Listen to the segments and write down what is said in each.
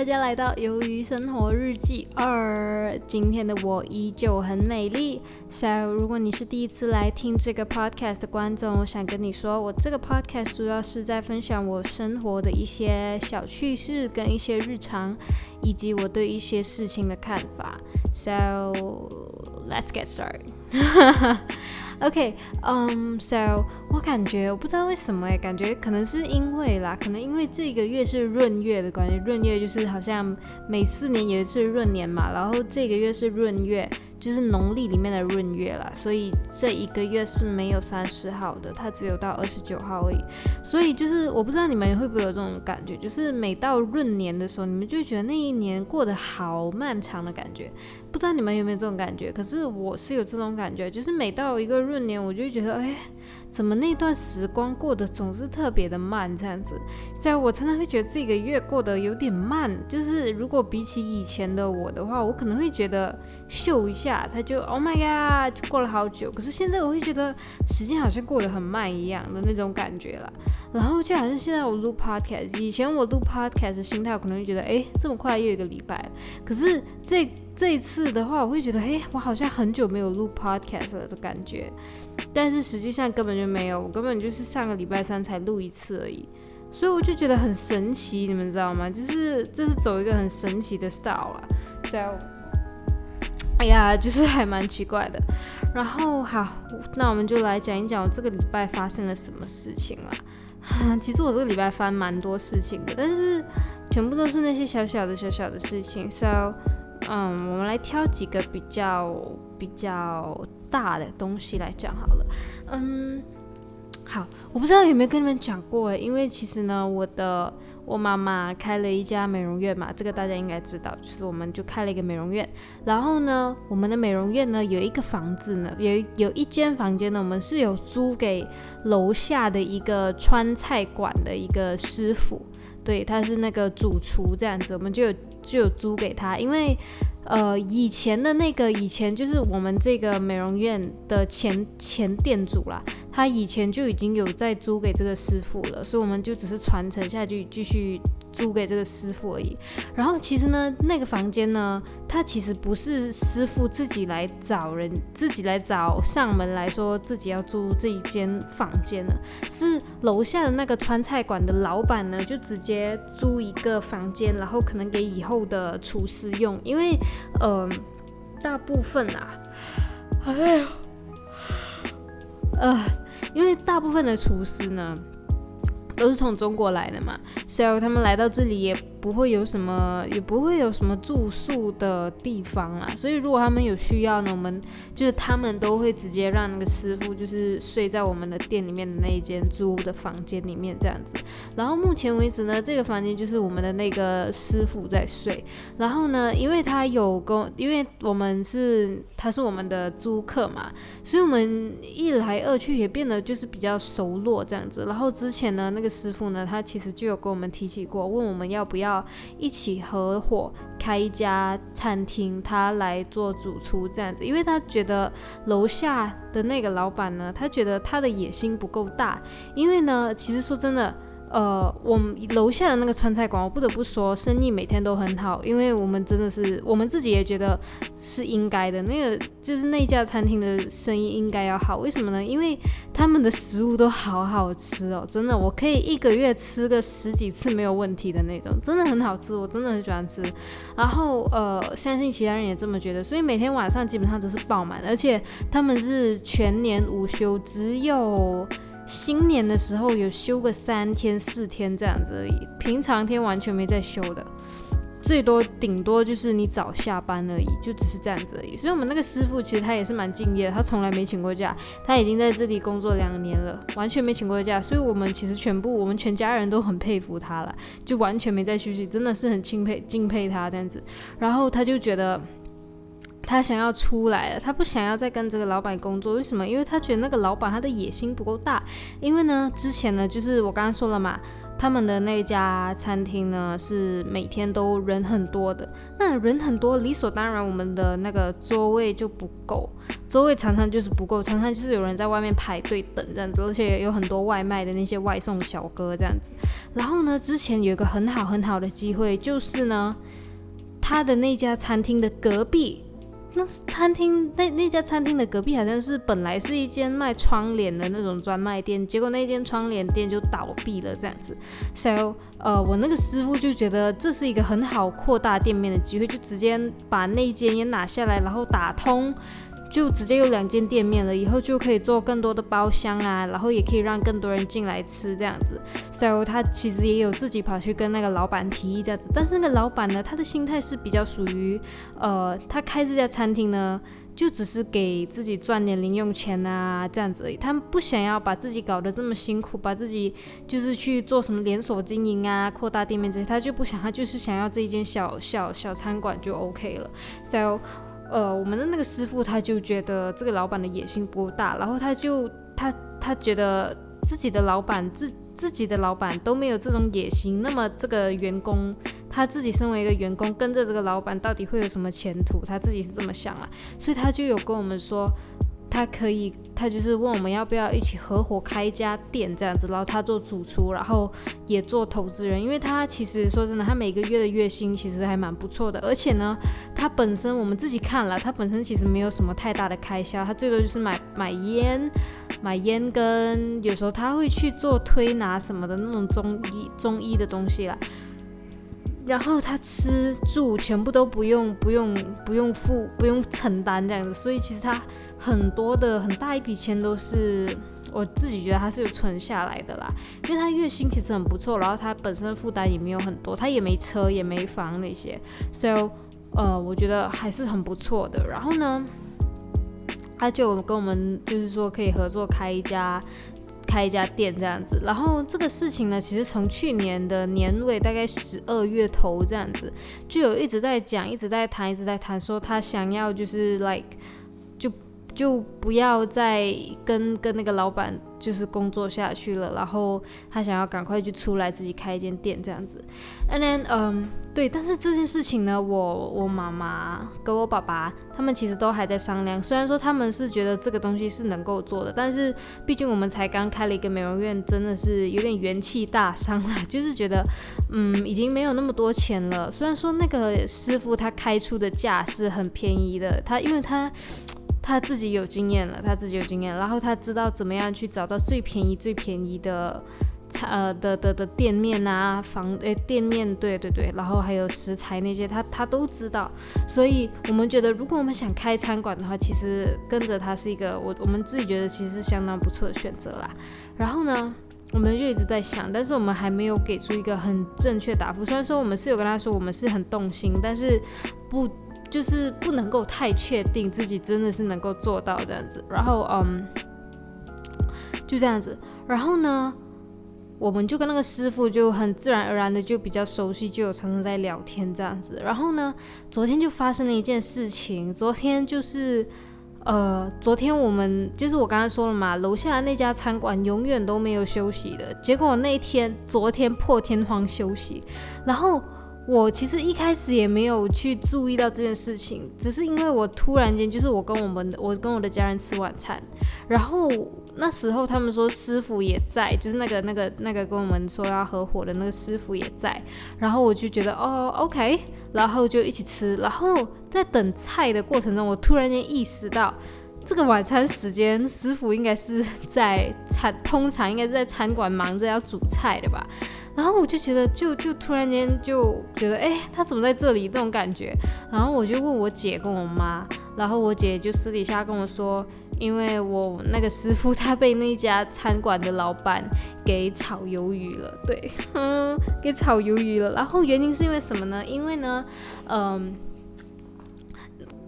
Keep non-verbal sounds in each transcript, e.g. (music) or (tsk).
大家来到《鱿鱼生活日记二》。今天的我依旧很美丽。So，如果你是第一次来听这个 podcast 的观众，我想跟你说，我这个 podcast 主要是在分享我生活的一些小趣事跟一些日常，以及我对一些事情的看法。So，let's get started. OK，嗯，So，我感觉我不知道为什么哎，感觉可能是因为啦，可能因为这个月是闰月的关系，闰月就是好像每四年有一次闰年嘛，然后这个月是闰月。就是农历里面的闰月啦，所以这一个月是没有三十号的，它只有到二十九号而已。所以就是我不知道你们会不会有这种感觉，就是每到闰年的时候，你们就觉得那一年过得好漫长的感觉。不知道你们有没有这种感觉？可是我是有这种感觉，就是每到一个闰年，我就觉得，哎，怎么那段时光过得总是特别的慢这样子？所以我常常会觉得这个月过得有点慢。就是如果比起以前的我的话，我可能会觉得秀一下。他就 Oh my God，就过了好久。可是现在我会觉得时间好像过得很慢一样的那种感觉了。然后就好像现在我录 Podcast，以前我录 Podcast 的心态，可能会觉得，哎，这么快又一个礼拜。可是这这一次的话，我会觉得，哎，我好像很久没有录 Podcast 了的感觉。但是实际上根本就没有，我根本就是上个礼拜三才录一次而已。所以我就觉得很神奇，你们知道吗？就是这是走一个很神奇的 style 啊。So 哎呀，就是还蛮奇怪的。然后好，那我们就来讲一讲我这个礼拜发生了什么事情啦。(laughs) 其实我这个礼拜发蛮多事情的，但是全部都是那些小小的小小的事情。So，嗯，我们来挑几个比较比较大的东西来讲好了。嗯，好，我不知道有没有跟你们讲过，因为其实呢，我的。我妈妈开了一家美容院嘛，这个大家应该知道，就是我们就开了一个美容院。然后呢，我们的美容院呢有一个房子呢，有有一间房间呢，我们是有租给楼下的一个川菜馆的一个师傅，对，他是那个主厨这样子，我们就有就有租给他，因为。呃，以前的那个以前就是我们这个美容院的前前店主啦，他以前就已经有在租给这个师傅了，所以我们就只是传承下去，继续租给这个师傅而已。然后其实呢，那个房间呢，他其实不是师傅自己来找人，自己来找上门来说自己要租这一间房间的，是楼下的那个川菜馆的老板呢，就直接租一个房间，然后可能给以后的厨师用，因为。呃，大部分啊，哎呦，呃，因为大部分的厨师呢，都是从中国来的嘛，所以他们来到这里也。不会有什么，也不会有什么住宿的地方啦。所以如果他们有需要呢，我们就是他们都会直接让那个师傅就是睡在我们的店里面的那一间租的房间里面这样子。然后目前为止呢，这个房间就是我们的那个师傅在睡。然后呢，因为他有跟，因为我们是他是我们的租客嘛，所以我们一来二去也变得就是比较熟络这样子。然后之前呢，那个师傅呢，他其实就有跟我们提起过，问我们要不要。要一起合伙开一家餐厅，他来做主厨这样子，因为他觉得楼下的那个老板呢，他觉得他的野心不够大，因为呢，其实说真的。呃，我们楼下的那个川菜馆，我不得不说，生意每天都很好，因为我们真的是，我们自己也觉得是应该的。那个就是那家餐厅的生意应该要好，为什么呢？因为他们的食物都好好吃哦，真的，我可以一个月吃个十几次没有问题的那种，真的很好吃，我真的很喜欢吃。然后呃，相信其他人也这么觉得，所以每天晚上基本上都是爆满，而且他们是全年无休，只有。新年的时候有休个三天四天这样子而已，平常天完全没在休的，最多顶多就是你早下班而已，就只是这样子而已。所以我们那个师傅其实他也是蛮敬业的，他从来没请过假，他已经在这里工作两年了，完全没请过假。所以我们其实全部我们全家人都很佩服他了，就完全没在休息，真的是很钦佩敬佩他这样子。然后他就觉得。他想要出来了，他不想要再跟这个老板工作，为什么？因为他觉得那个老板他的野心不够大。因为呢，之前呢，就是我刚刚说了嘛。他们的那家餐厅呢是每天都人很多的，那人很多，理所当然我们的那个座位就不够，座位常常就是不够，常常就是有人在外面排队等这样子，而且有很多外卖的那些外送小哥这样子。然后呢，之前有一个很好很好的机会，就是呢，他的那家餐厅的隔壁。那餐厅那那家餐厅的隔壁好像是本来是一间卖窗帘的那种专卖店，结果那间窗帘店就倒闭了这样子。So，呃，我那个师傅就觉得这是一个很好扩大店面的机会，就直接把那间也拿下来，然后打通。就直接有两间店面了，以后就可以做更多的包厢啊，然后也可以让更多人进来吃这样子。所以他其实也有自己跑去跟那个老板提议这样子，但是那个老板呢，他的心态是比较属于，呃，他开这家餐厅呢，就只是给自己赚点零用钱啊这样子而已，他们不想要把自己搞得这么辛苦，把自己就是去做什么连锁经营啊、扩大店面这些，他就不想，他就是想要这一间小小小餐馆就 OK 了。So 呃，我们的那个师傅他就觉得这个老板的野心不大，然后他就他他觉得自己的老板自自己的老板都没有这种野心，那么这个员工他自己身为一个员工跟着这个老板到底会有什么前途？他自己是这么想啊，所以他就有跟我们说。他可以，他就是问我们要不要一起合伙开一家店这样子，然后他做主厨，然后也做投资人，因为他其实说真的，他每个月的月薪其实还蛮不错的，而且呢，他本身我们自己看了，他本身其实没有什么太大的开销，他最多就是买买烟，买烟跟有时候他会去做推拿什么的那种中医中医的东西啦。然后他吃住全部都不用不用不用付不用承担这样子，所以其实他很多的很大一笔钱都是我自己觉得他是有存下来的啦，因为他月薪其实很不错，然后他本身的负担也没有很多，他也没车也没房那些，所以呃我觉得还是很不错的。然后呢，他就跟我们就是说可以合作开一家。开一家店这样子，然后这个事情呢，其实从去年的年尾，大概十二月头这样子，就有一直在讲，一直在谈，一直在谈，说他想要就是 like 就。不要再跟跟那个老板就是工作下去了，然后他想要赶快就出来自己开一间店这样子。And then，嗯，对，但是这件事情呢，我我妈妈跟我爸爸他们其实都还在商量。虽然说他们是觉得这个东西是能够做的，但是毕竟我们才刚开了一个美容院，真的是有点元气大伤了，(laughs) 就是觉得嗯已经没有那么多钱了。虽然说那个师傅他开出的价是很便宜的，他因为他。他自己有经验了，他自己有经验，然后他知道怎么样去找到最便宜、最便宜的呃的的的店面啊，房诶店面，对对对，然后还有食材那些，他他都知道。所以我们觉得，如果我们想开餐馆的话，其实跟着他是一个我我们自己觉得其实是相当不错的选择啦。然后呢，我们就一直在想，但是我们还没有给出一个很正确答复。虽然说我们是有跟他说我们是很动心，但是不。就是不能够太确定自己真的是能够做到这样子，然后嗯，就这样子，然后呢，我们就跟那个师傅就很自然而然的就比较熟悉，就有常常在聊天这样子。然后呢，昨天就发生了一件事情，昨天就是呃，昨天我们就是我刚刚说了嘛，楼下那家餐馆永远都没有休息的，结果那一天昨天破天荒休息，然后。我其实一开始也没有去注意到这件事情，只是因为我突然间就是我跟我们我跟我的家人吃晚餐，然后那时候他们说师傅也在，就是那个那个那个跟我们说要合伙的那个师傅也在，然后我就觉得哦，OK，然后就一起吃，然后在等菜的过程中，我突然间意识到。这个晚餐时间，师傅应该是在餐，通常应该是在餐馆忙着要煮菜的吧。然后我就觉得，就就突然间就觉得，哎，他怎么在这里？这种感觉。然后我就问我姐跟我妈，然后我姐就私底下跟我说，因为我那个师傅他被那家餐馆的老板给炒鱿鱼了，对，嗯，给炒鱿鱼了。然后原因是因为什么呢？因为呢，嗯，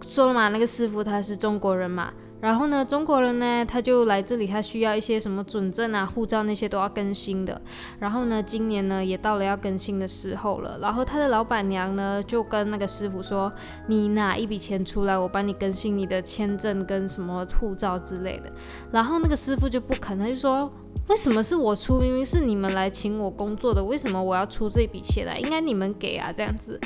说了嘛，那个师傅他是中国人嘛。然后呢，中国人呢，他就来这里，他需要一些什么准证啊、护照那些都要更新的。然后呢，今年呢也到了要更新的时候了。然后他的老板娘呢就跟那个师傅说：“你拿一笔钱出来，我帮你更新你的签证跟什么护照之类的。”然后那个师傅就不肯，他就说：“为什么是我出？明明是你们来请我工作的，为什么我要出这笔钱来？应该你们给啊，这样子。”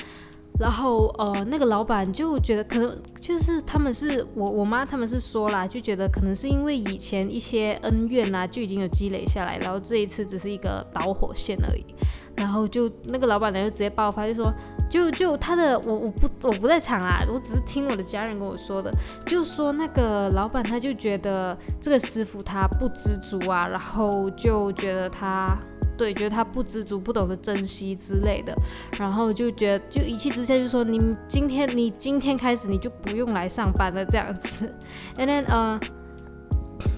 然后呃，那个老板就觉得可能就是他们是我我妈他们是说啦，就觉得可能是因为以前一些恩怨呐就已经有积累下来，然后这一次只是一个导火线而已。然后就那个老板娘就直接爆发，就说就就他的我我不我不在场啊，我只是听我的家人跟我说的，就说那个老板他就觉得这个师傅他不知足啊，然后就觉得他。对，觉得他不知足，不懂得珍惜之类的，然后就觉得就一气之下就说你今天你今天开始你就不用来上班了这样子，and then 呃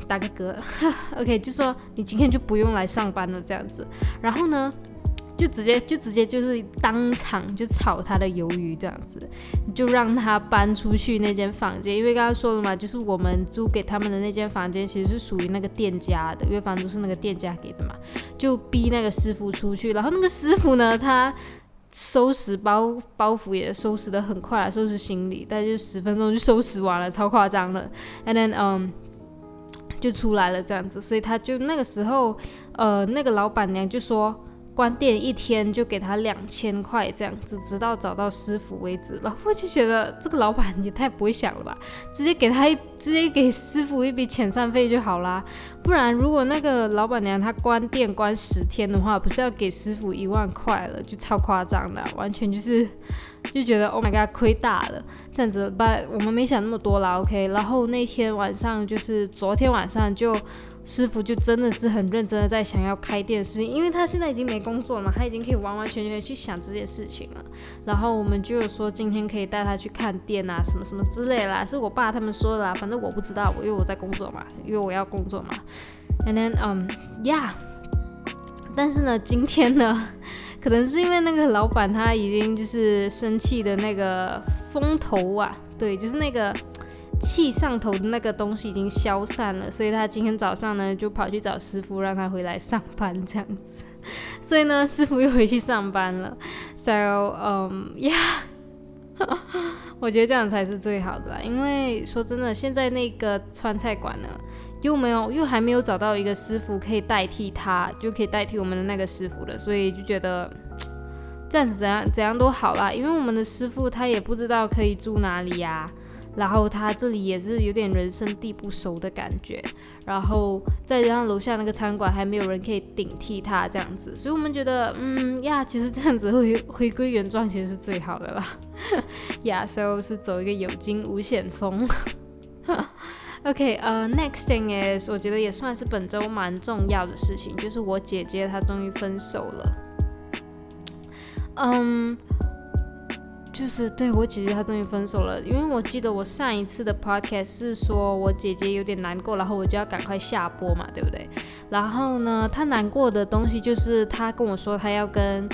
打个嗝，(laughs) OK 就说你今天就不用来上班了这样子，然后呢？就直接就直接就是当场就炒他的鱿鱼这样子，就让他搬出去那间房间，因为刚刚说了嘛，就是我们租给他们的那间房间其实是属于那个店家的，因为房租是那个店家给的嘛，就逼那个师傅出去。然后那个师傅呢，他收拾包包袱也收拾的很快，收拾行李，大概就十分钟就收拾完了，超夸张的。And then 嗯，就出来了这样子，所以他就那个时候，呃，那个老板娘就说。关店一天就给他两千块这样子，直到找到师傅为止。然后我就觉得这个老板也太不会想了吧，直接给他一 (laughs) 直接给师傅一笔遣散费就好啦。不然如果那个老板娘她关店关十天的话，不是要给师傅一万块了，就超夸张的，完全就是就觉得 Oh my god，亏大了这样子。But 我们没想那么多啦，OK。然后那天晚上就是昨天晚上就。师傅就真的是很认真的在想要开店的事情，因为他现在已经没工作了嘛，他已经可以完完全全去想这件事情了。然后我们就有说今天可以带他去看店啊，什么什么之类啦，是我爸他们说的啦，反正我不知道，我因为我在工作嘛，因为我要工作嘛。And then um yeah，但是呢，今天呢，可能是因为那个老板他已经就是生气的那个风头啊，对，就是那个。气上头的那个东西已经消散了，所以他今天早上呢就跑去找师傅，让他回来上班这样子。所以呢，师傅又回去上班了。(laughs) So，嗯呀，我觉得这样才是最好的啦。因为说真的，现在那个川菜馆呢，又没有，又还没有找到一个师傅可以代替他，就可以代替我们的那个师傅了，所以就觉得 (tsk) 这样子怎样怎样都好啦。因为我们的师傅他也不知道可以住哪里呀。然后他这里也是有点人生地不熟的感觉，然后再加上楼下那个餐馆还没有人可以顶替他这样子，所以我们觉得，嗯呀，其实这样子回回归原状其实是最好的啦。(laughs) 呀，so 是走一个有惊无险风。(laughs) OK，呃，next thing is，我觉得也算是本周蛮重要的事情，就是我姐姐她终于分手了。嗯。就是对我姐姐她终于分手了，因为我记得我上一次的 podcast 是说我姐姐有点难过，然后我就要赶快下播嘛，对不对？然后呢，她难过的东西就是她跟我说她要跟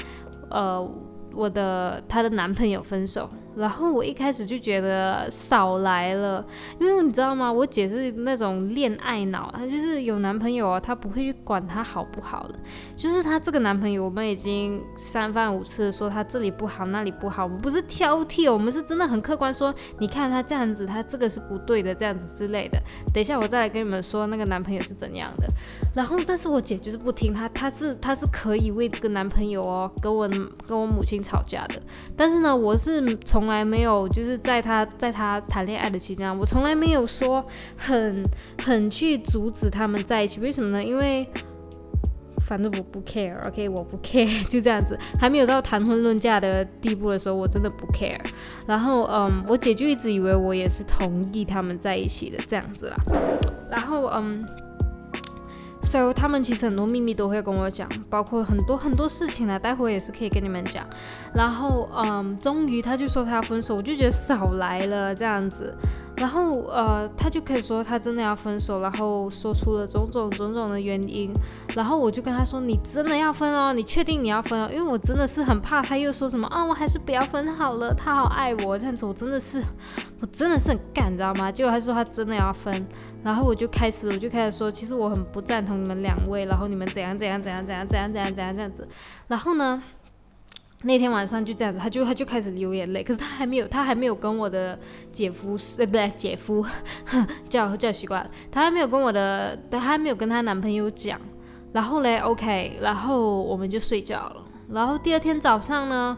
呃我的她的男朋友分手。然后我一开始就觉得少来了，因为你知道吗？我姐是那种恋爱脑，她就是有男朋友啊，她不会去管他好不好的。就是她这个男朋友，我们已经三番五次说他这里不好，那里不好。我们不是挑剔，我们是真的很客观说，你看他这样子，他这个是不对的，这样子之类的。等一下我再来跟你们说那个男朋友是怎样的。然后，但是我姐就是不听，她她是她是可以为这个男朋友哦跟我跟我母亲吵架的。但是呢，我是从从来没有，就是在他在他谈恋爱的期间，我从来没有说很很去阻止他们在一起。为什么呢？因为反正我不 care，OK，我不 care，(laughs) 就这样子。还没有到谈婚论嫁的地步的时候，我真的不 care。然后，嗯，我姐就一直以为我也是同意他们在一起的这样子啦。然后，嗯。所以他们其实很多秘密都会跟我讲，包括很多很多事情呢，待会也是可以跟你们讲。然后，嗯，终于他就说他要分手，我就觉得少来了这样子。然后呃，他就可以说他真的要分手，然后说出了种种种种的原因。然后我就跟他说：“你真的要分哦？你确定你要分哦？因为我真的是很怕他又说什么啊，我还是不要分好了。他好爱我这样子，我真的是，我真的是很干，你知道吗？结果他说他真的要分，然后我就开始我就开始说，其实我很不赞同你们两位，然后你们怎样怎样怎样怎样怎样怎样怎样这样子。然后呢？”那天晚上就这样子，他就他就开始流眼泪，可是他还没有他还没有跟我的姐夫呃不对姐夫 (laughs) 叫叫习惯了，他还没有跟我的他还没有跟他男朋友讲，然后嘞 OK，然后我们就睡觉了，然后第二天早上呢，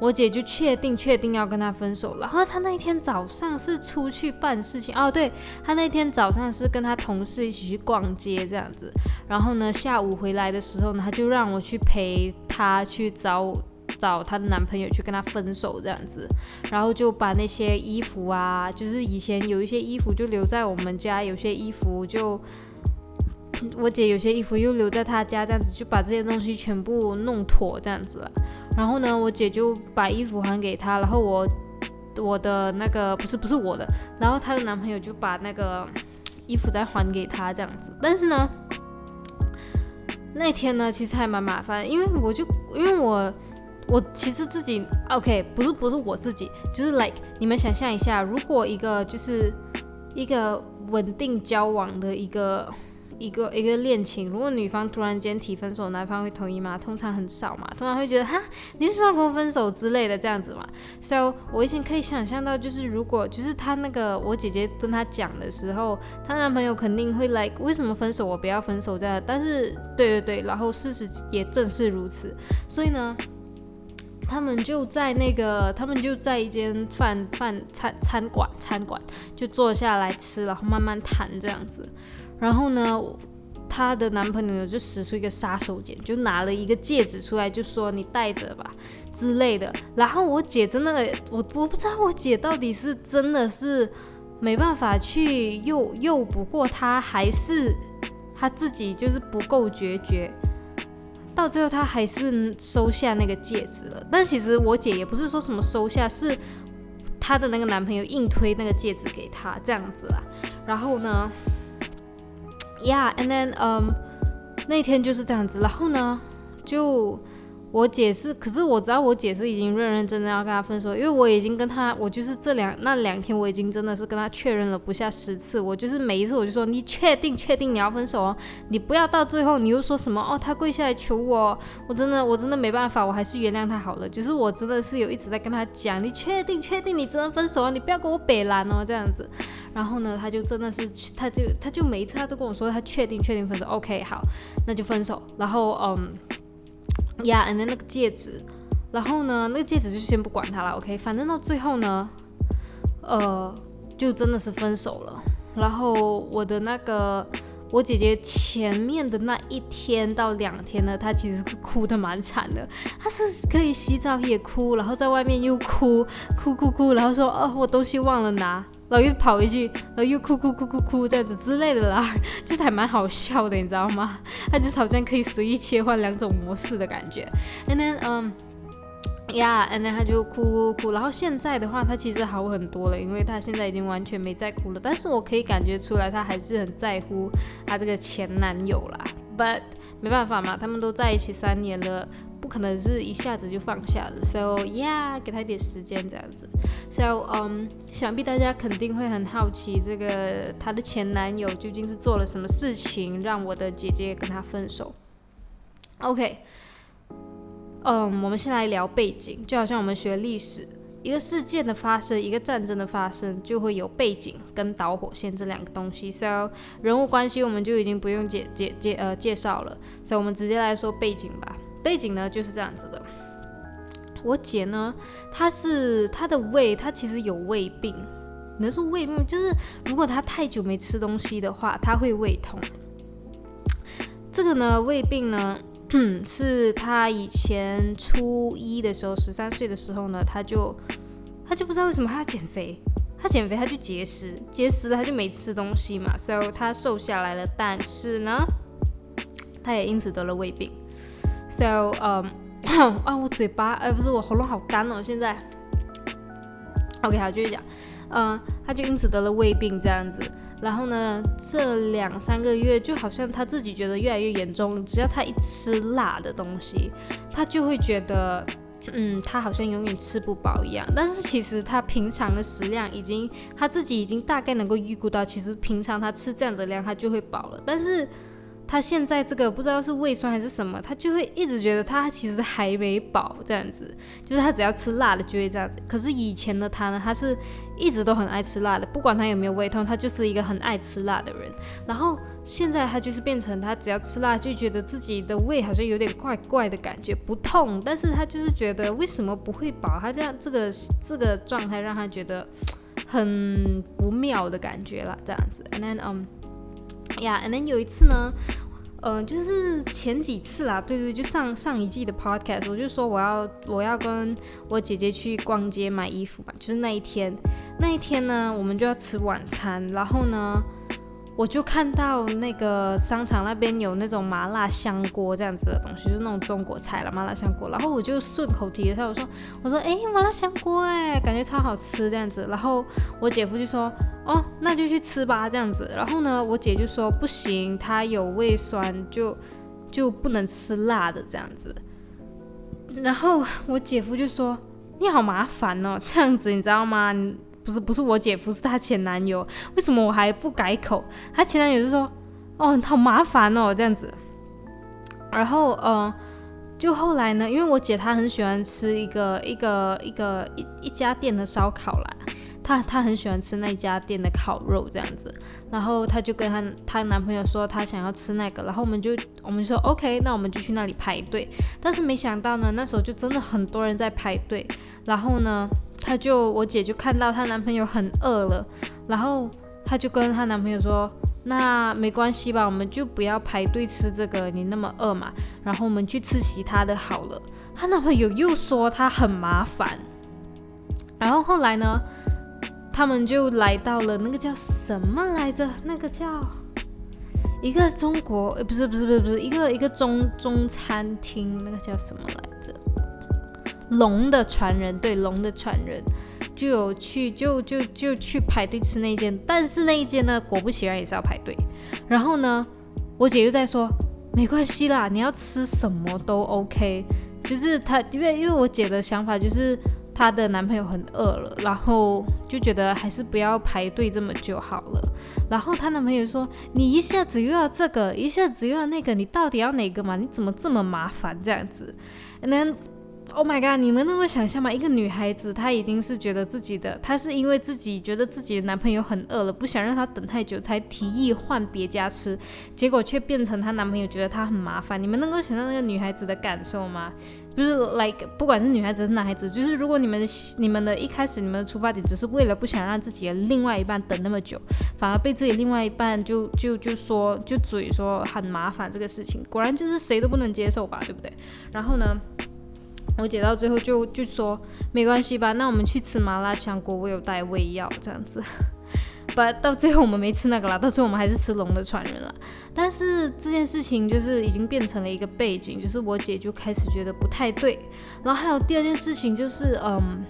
我姐就确定确定要跟他分手了，然后他那一天早上是出去办事情哦，对他那天早上是跟他同事一起去逛街这样子，然后呢下午回来的时候呢，他就让我去陪他去找。找她的男朋友去跟她分手这样子，然后就把那些衣服啊，就是以前有一些衣服就留在我们家，有些衣服就我姐有些衣服又留在她家，这样子就把这些东西全部弄妥这样子了。然后呢，我姐就把衣服还给他，然后我我的那个不是不是我的，然后她的男朋友就把那个衣服再还给她这样子。但是呢，那天呢其实还蛮麻烦，因为我就因为我。我其实自己 OK，不是不是我自己，就是 like 你们想象一下，如果一个就是一个稳定交往的一个一个一个恋情，如果女方突然间提分手，男方会同意吗？通常很少嘛，通常会觉得哈，你为什么要跟我分手之类的这样子嘛。So 我以前可以想象到，就是如果就是他那个我姐姐跟他讲的时候，她男朋友肯定会 like 为什么分手，我不要分手这样。但是对对对，然后事实也正是如此，所以呢。他们就在那个，他们就在一间饭饭餐餐馆餐馆，就坐下来吃，然后慢慢谈这样子。然后呢，她的男朋友就使出一个杀手锏，就拿了一个戒指出来，就说你戴着吧之类的。然后我姐真的，我我不知道我姐到底是真的是没办法去诱诱不过他，还是他自己就是不够决绝。到最后，她还是收下那个戒指了。但其实我姐也不是说什么收下，是她的那个男朋友硬推那个戒指给她这样子啦。然后呢，Yeah，and then um,，那天就是这样子。然后呢，就。我解释，可是我知道我解释已经认认真真要跟他分手，因为我已经跟他，我就是这两那两天我已经真的是跟他确认了不下十次，我就是每一次我就说你确定确定你要分手哦，你不要到最后你又说什么哦，他跪下来求我，我真的我真的没办法，我还是原谅他好了，就是我真的是有一直在跟他讲，你确定确定你真的分手啊，你不要跟我北蓝哦这样子，然后呢他就真的是他就他就每一次他都跟我说他确定确定分手，OK 好，那就分手，然后嗯。呀那那个戒指，然后呢，那个戒指就先不管它了，OK，反正到最后呢，呃，就真的是分手了。然后我的那个我姐姐前面的那一天到两天呢，她其实是哭的蛮惨的，她是可以洗澡也哭，然后在外面又哭，哭哭哭，然后说哦，我东西忘了拿。然后又跑回去，然后又哭哭哭哭哭这样子之类的啦，(laughs) 就是还蛮好笑的，你知道吗？(laughs) 他就是好像可以随意切换两种模式的感觉。And then，嗯，Yeah，And then 他就哭哭哭。然后现在的话，他其实好很多了，因为他现在已经完全没再哭了。但是我可以感觉出来，他还是很在乎他这个前男友啦。But 没办法嘛，他们都在一起三年了。不可能是一下子就放下了，so yeah，给他一点时间这样子，so 嗯，想必大家肯定会很好奇，这个她的前男友究竟是做了什么事情，让我的姐姐跟他分手？OK，嗯，我们先来聊背景，就好像我们学历史，一个事件的发生，一个战争的发生，就会有背景跟导火线这两个东西，so 人物关系我们就已经不用介介介呃介绍了，所以我们直接来说背景吧。背景呢就是这样子的，我姐呢，她是她的胃，她其实有胃病，能说胃病就是如果她太久没吃东西的话，她会胃痛。这个呢，胃病呢，(clears throat) 是她以前初一的时候，十三岁的时候呢，她就她就不知道为什么她要减肥，她减肥她就节食，节食了她就没吃东西嘛，所以她瘦下来了，但是呢，她也因此得了胃病。So，嗯，(coughs) 啊，我嘴巴，哎，不是，我喉咙好干哦，现在。OK，好，继续讲。嗯，他就因此得了胃病这样子。然后呢，这两三个月就好像他自己觉得越来越严重，只要他一吃辣的东西，他就会觉得。嗯，他好像永远吃不饱一样，但是其实他平常的食量已经他自己已经大概能够预估到，其实平常他吃这样子量他就会饱了，但是。他现在这个不知道是胃酸还是什么，他就会一直觉得他其实还没饱这样子，就是他只要吃辣的就会这样子。可是以前的他呢，他是一直都很爱吃辣的，不管他有没有胃痛，他就是一个很爱吃辣的人。然后现在他就是变成他只要吃辣就觉得自己的胃好像有点怪怪的感觉，不痛，但是他就是觉得为什么不会饱，他让这个这个状态让他觉得很不妙的感觉了，这样子。And then um. 呀，and then 有一次呢，嗯，就是前几次啦，对对，就上上一季的 podcast，我就说我要我要跟我姐姐去逛街买衣服嘛，就是那一天，那一天呢，我们就要吃晚餐，然后呢。我就看到那个商场那边有那种麻辣香锅这样子的东西，就是那种中国菜了，麻辣香锅。然后我就顺口提了下，我说，我说，哎，麻辣香锅，哎，感觉超好吃这样子。然后我姐夫就说，哦，那就去吃吧这样子。然后呢，我姐就说不行，她有胃酸，就就不能吃辣的这样子。然后我姐夫就说，你好麻烦哦，这样子你知道吗？不是不是我姐夫，是她前男友。为什么我还不改口？她前男友就说：“哦，好麻烦哦，这样子。”然后，嗯，就后来呢，因为我姐她很喜欢吃一个一个一个一一家店的烧烤啦。她她很喜欢吃那家店的烤肉这样子，然后她就跟她她男朋友说她想要吃那个，然后我们就我们就说 OK，那我们就去那里排队。但是没想到呢，那时候就真的很多人在排队，然后呢，她就我姐就看到她男朋友很饿了，然后她就跟她男朋友说，那没关系吧，我们就不要排队吃这个，你那么饿嘛，然后我们去吃其他的好了。她男朋友又说他很麻烦，然后后来呢？他们就来到了那个叫什么来着？那个叫一个中国，呃，不是不是不是不是一个一个中中餐厅，那个叫什么来？龙的传人，对，龙的传人就有去就就就去排队吃那一间，但是那一间呢，果不其然也是要排队。然后呢，我姐又在说，没关系啦，你要吃什么都 OK，就是她，因为因为我姐的想法就是。她的男朋友很饿了，然后就觉得还是不要排队这么久好了。然后她男朋友说：“你一下子又要这个，一下子又要那个，你到底要哪个嘛？你怎么这么麻烦这样子？” And then Oh my god！你们能够想象吗？一个女孩子，她已经是觉得自己的，她是因为自己觉得自己的男朋友很饿了，不想让他等太久，才提议换别家吃，结果却变成她男朋友觉得她很麻烦。你们能够想象那个女孩子的感受吗？就是 like，不管是女孩子是男孩子，就是如果你们你们的一开始你们的出发点只是为了不想让自己的另外一半等那么久，反而被自己另外一半就就就说就嘴说很麻烦这个事情，果然就是谁都不能接受吧，对不对？然后呢？我姐到最后就就说没关系吧，那我们去吃麻辣香锅，我有带胃药这样子。(laughs) 不，到最后我们没吃那个啦，到最后我们还是吃龙的传人了。但是这件事情就是已经变成了一个背景，就是我姐就开始觉得不太对。然后还有第二件事情就是，嗯，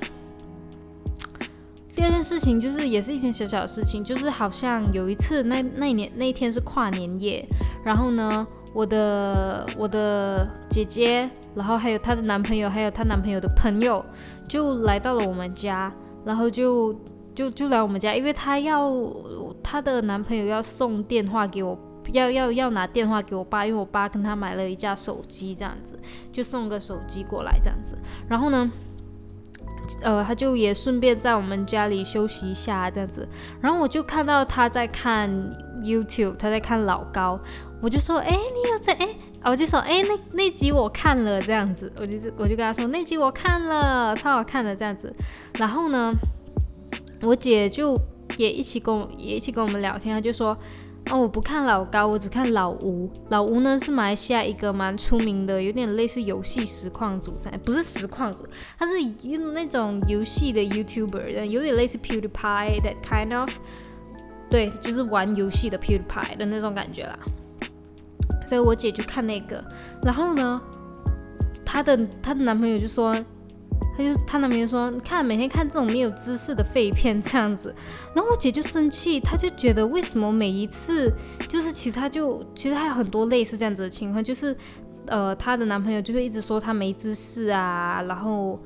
第二件事情就是也是一件小小的事情，就是好像有一次那那一年那一天是跨年夜，然后呢。我的我的姐姐，然后还有她的男朋友，还有她男朋友的朋友，就来到了我们家，然后就就就来我们家，因为她要她的男朋友要送电话给我，要要要拿电话给我爸，因为我爸跟他买了一架手机，这样子就送个手机过来这样子，然后呢。呃，他就也顺便在我们家里休息一下这样子，然后我就看到他在看 YouTube，他在看老高，我就说，哎，你有在？哎，我就说，哎，那那集我看了这样子，我就我就跟他说，那集我看了，超好看的这样子。然后呢，我姐就也一起跟我也一起跟我们聊天，她就说。哦，我不看老高，我只看老吴。老吴呢是马来西亚一个蛮出名的，有点类似游戏实况组，不是实况组，他是用那种游戏的 YouTuber，有点类似 PewDiePie that kind of，对，就是玩游戏的 PewDiePie 的那种感觉啦。所以我姐就看那个，然后呢，她的她的男朋友就说。他就他男朋友说，你看每天看这种没有知识的废片这样子，然后我姐就生气，她就觉得为什么每一次就是其实她就其实还有很多类似这样子的情况，就是呃她的男朋友就会一直说她没知识啊，然后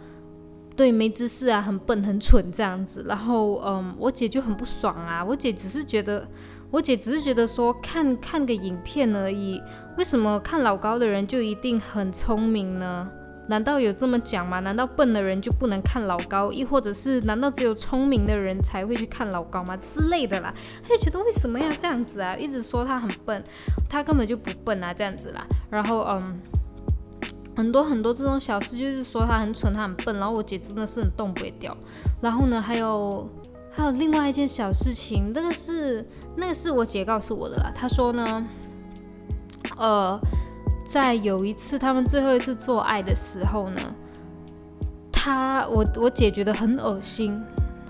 对没知识啊，很笨很蠢这样子，然后嗯我姐就很不爽啊，我姐只是觉得我姐只是觉得说看看个影片而已，为什么看老高的人就一定很聪明呢？难道有这么讲吗？难道笨的人就不能看老高？亦或者是难道只有聪明的人才会去看老高吗？之类的啦，他就觉得为什么要这样子啊？一直说他很笨，他根本就不笨啊，这样子啦。然后嗯，很多很多这种小事，就是说他很蠢，他很笨。然后我姐真的是很动不掉。然后呢，还有还有另外一件小事情，那个是那个是我姐告诉我的啦。她说呢，呃。在有一次他们最后一次做爱的时候呢，他我我姐觉得很恶心，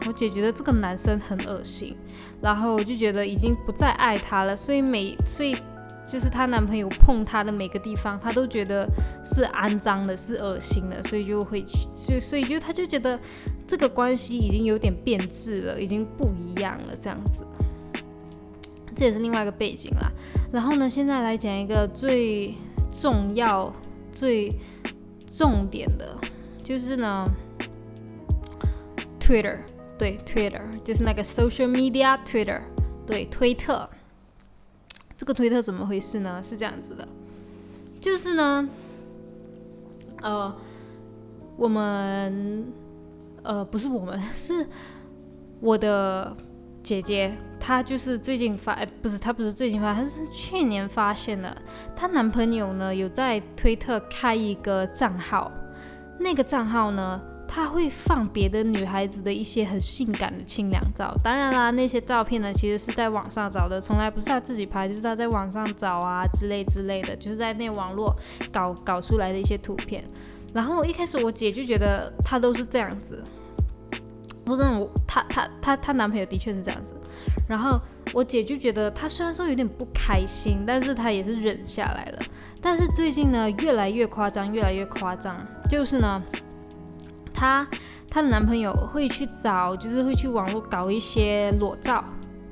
我姐觉得这个男生很恶心，然后我就觉得已经不再爱他了，所以每所以就是她男朋友碰她的每个地方，她都觉得是肮脏的，是恶心的，所以就会去，就所以就她就觉得这个关系已经有点变质了，已经不一样了，这样子，这也是另外一个背景啦。然后呢，现在来讲一个最。重要最重点的就是呢，Twitter，对，Twitter 就是那个 social media Twitter，对，推特。这个推特怎么回事呢？是这样子的，就是呢，呃，我们，呃，不是我们，(laughs) 是我的姐姐。她就是最近发，不是她不是最近发，她是去年发现的。她男朋友呢有在推特开一个账号，那个账号呢，他会放别的女孩子的一些很性感的清凉照。当然啦，那些照片呢其实是在网上找的，从来不是他自己拍，就是他在网上找啊之类之类的，就是在那网络搞搞出来的一些图片。然后一开始我姐就觉得他都是这样子，不是我，她她她她男朋友的确是这样子。然后我姐就觉得她虽然说有点不开心，但是她也是忍下来了。但是最近呢，越来越夸张，越来越夸张。就是呢，她她的男朋友会去找，就是会去网络搞一些裸照，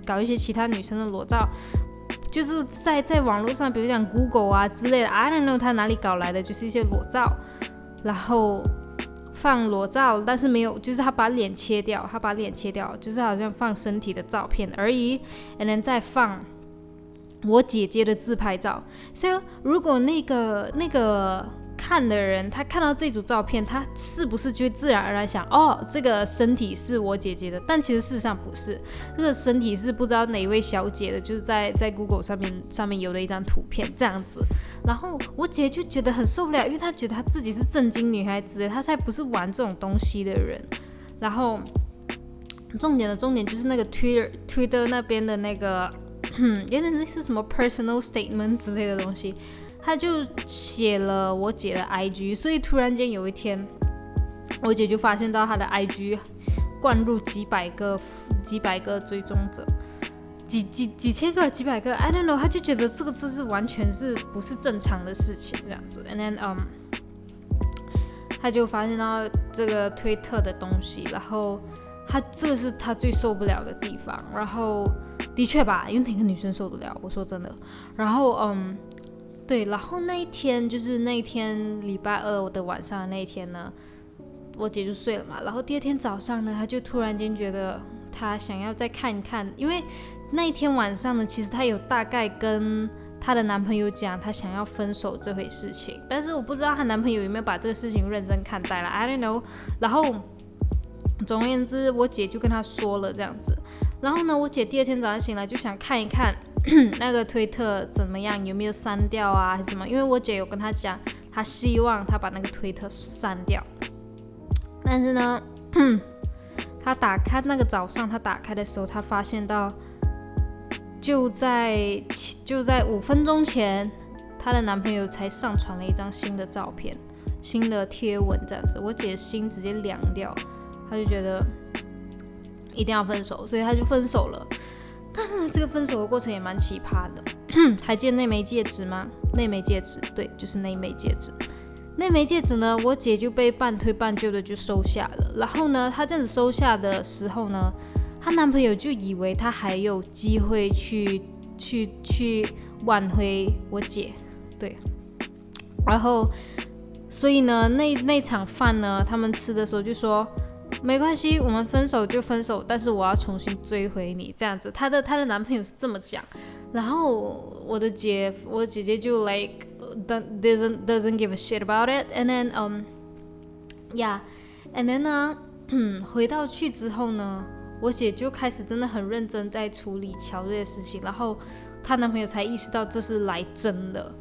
搞一些其他女生的裸照，就是在在网络上，比如讲 Google 啊之类的，I don't know 他哪里搞来的，就是一些裸照，然后。放裸照，但是没有，就是他把脸切掉，他把脸切掉，就是好像放身体的照片而已，and then 再放我姐姐的自拍照。所以如果那个那个。看的人，他看到这组照片，他是不是就自然而然想，哦，这个身体是我姐姐的？但其实事实上不是，这个身体是不知道哪位小姐的，就是在在 Google 上面上面有的一张图片这样子。然后我姐就觉得很受不了，因为她觉得她自己是正经女孩子，她才不是玩这种东西的人。然后重点的重点就是那个 Twitter Twitter 那边的那个，有点类似什么 personal statement 之类的东西。他就写了我姐的 IG，所以突然间有一天，我姐就发现到他的 IG 灌入几百个、几百个追踪者，几几几千个、几百个，I don't know。他就觉得这个这是完全是不是正常的事情这样子，and then um，他就发现到这个推特的东西，然后他这是他最受不了的地方，然后的确吧，因为哪个女生受得了？我说真的，然后嗯。对，然后那一天就是那一天礼拜二的晚上那一天呢，我姐就睡了嘛。然后第二天早上呢，她就突然间觉得她想要再看一看，因为那一天晚上呢，其实她有大概跟她的男朋友讲她想要分手这回事情，但是我不知道她男朋友有没有把这个事情认真看待了，I don't know。然后总而言之，我姐就跟她说了这样子。然后呢，我姐第二天早上醒来就想看一看。(clears throat) 那个推特怎么样？有没有删掉啊？还是什么？因为我姐有跟他讲，她希望他把那个推特删掉。但是呢，(clears throat) 他打开那个早上，他打开的时候，他发现到就在就在五分钟前，她的男朋友才上传了一张新的照片、新的贴文，这样子，我姐心直接凉掉，她就觉得一定要分手，所以她就分手了。但是呢，这个分手的过程也蛮奇葩的。(clears throat) 还记得那枚戒指吗？那枚戒指，对，就是那枚戒指。那枚戒指呢，我姐就被半推半就的就收下了。然后呢，她这样子收下的时候呢，她男朋友就以为她还有机会去去去挽回我姐，对。然后，所以呢，那那场饭呢，他们吃的时候就说。没关系，我们分手就分手，但是我要重新追回你，这样子。她的她的男朋友是这么讲，然后我的姐，我姐姐就 like doesn't doesn't give a shit about it，and then um yeah，and then 呢，(clears throat) 回到去之后呢，我姐就开始真的很认真在处理乔这些事情，然后她男朋友才意识到这是来真的，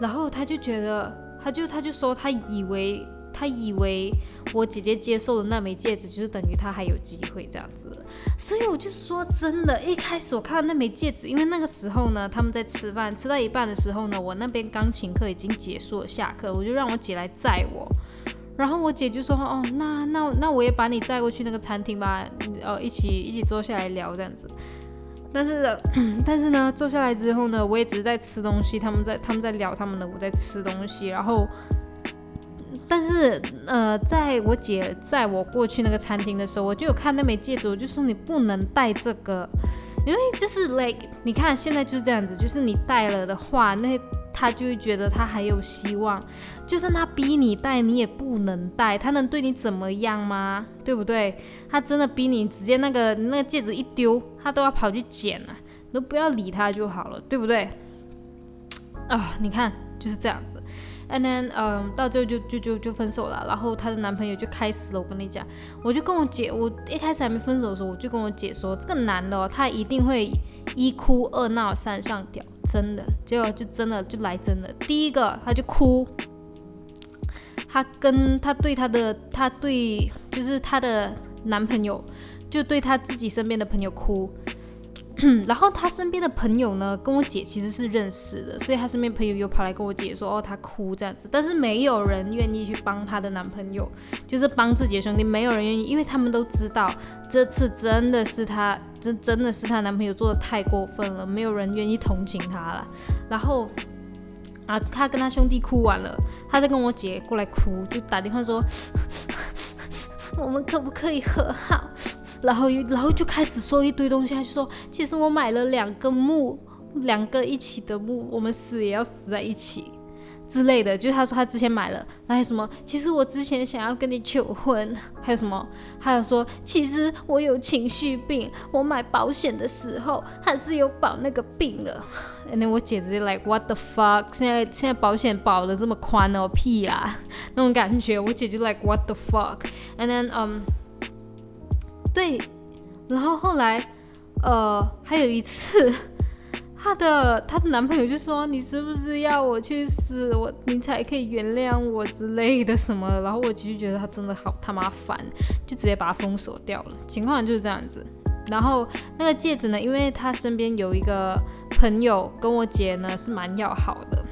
然后他就觉得，他就他就说他以为。他以为我姐姐接受的那枚戒指就是等于他还有机会这样子，所以我就说真的，一开始我看到那枚戒指，因为那个时候呢，他们在吃饭，吃到一半的时候呢，我那边钢琴课已经结束了，下课，我就让我姐来载我，然后我姐就说，哦，那那那我也把你载过去那个餐厅吧，呃，一起一起坐下来聊这样子，但是但是呢，坐下来之后呢，我也只是在吃东西，他们在他们在聊他们的，我在吃东西，然后。但是，呃，在我姐载我过去那个餐厅的时候，我就有看那枚戒指，我就说你不能戴这个，因为就是 like 你看现在就是这样子，就是你戴了的话，那他就会觉得他还有希望，就算他逼你戴，你也不能戴，他能对你怎么样吗？对不对？他真的逼你，直接那个那个戒指一丢，他都要跑去捡了，都不要理他就好了，对不对？啊，你看就是这样子。And then，嗯，到最后就就就就分手了。然后她的男朋友就开始了。我跟你讲，我就跟我姐，我一开始还没分手的时候，我就跟我姐说，这个男的哦，他一定会一哭二闹三上吊，真的。结果就真的就来真的。第一个他就哭，他跟他对他的他对就是他的男朋友，就对他自己身边的朋友哭。(clears throat) 然后他身边的朋友呢，跟我姐其实是认识的，所以他身边朋友又跑来跟我姐说，哦，她哭这样子，但是没有人愿意去帮她的男朋友，就是帮自己的兄弟，没有人愿意，因为他们都知道这次真的是她，这真的是她男朋友做的太过分了，没有人愿意同情他了。然后啊，她跟他兄弟哭完了，他再跟我姐过来哭，就打电话说，(laughs) 我们可不可以和好？然后，然后就开始说一堆东西，他就说，其实我买了两个墓，两个一起的墓，我们死也要死在一起之类的。就是他说他之前买了，还有什么？其实我之前想要跟你求婚，还有什么？还有说，其实我有情绪病，我买保险的时候还是有保那个病的。(laughs) 那我姐直接 like what the fuck？现在现在保险保的这么宽哦，屁啦，那种感觉。我姐就 like what the fuck？And then um。对，然后后来，呃，还有一次，她的她的男朋友就说：“你是不是要我去死，我你才可以原谅我之类的什么？”然后我其实觉得他真的好他妈烦，就直接把他封锁掉了。情况就是这样子。然后那个戒指呢，因为他身边有一个朋友跟我姐呢是蛮要好的，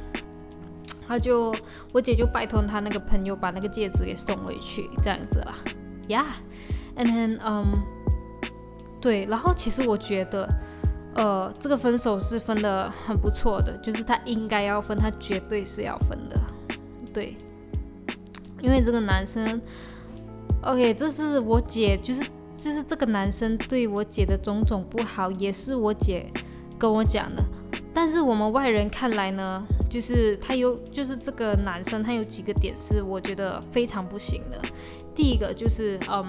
他就我姐就拜托他那个朋友把那个戒指给送回去，这样子啦，呀。And then，嗯，对，然后其实我觉得，呃，这个分手是分的很不错的，就是他应该要分，他绝对是要分的，对，因为这个男生，OK，这是我姐，就是就是这个男生对我姐的种种不好，也是我姐跟我讲的，但是我们外人看来呢，就是他有，就是这个男生他有几个点是我觉得非常不行的，第一个就是，嗯。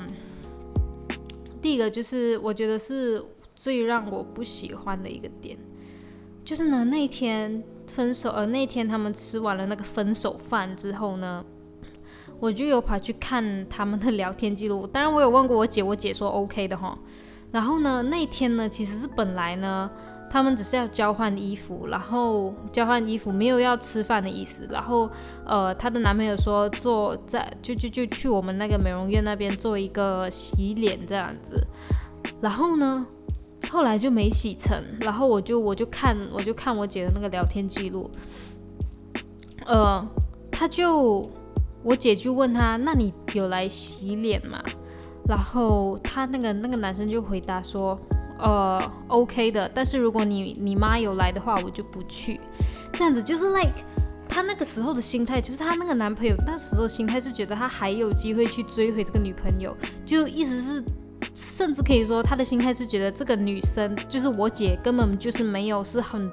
第一个就是我觉得是最让我不喜欢的一个点，就是呢那天分手，呃那天他们吃完了那个分手饭之后呢，我就有跑去看他们的聊天记录。当然我有问过我姐，我姐说 OK 的哈。然后呢那天呢其实是本来呢他们只是要交换衣服，然后交换衣服没有要吃饭的意思。然后呃她的男朋友说做在就就就去我们那个美容院那边做一个洗脸这样子。然后呢，后来就没洗成。然后我就我就看我就看我姐的那个聊天记录，呃，他就我姐就问他，那你有来洗脸吗？然后他那个那个男生就回答说，呃，OK 的。但是如果你你妈有来的话，我就不去。这样子就是 like。她那个时候的心态，就是她那个男朋友那时候心态是觉得他还有机会去追回这个女朋友，就意思是，甚至可以说他的心态是觉得这个女生就是我姐根本就是没有是很。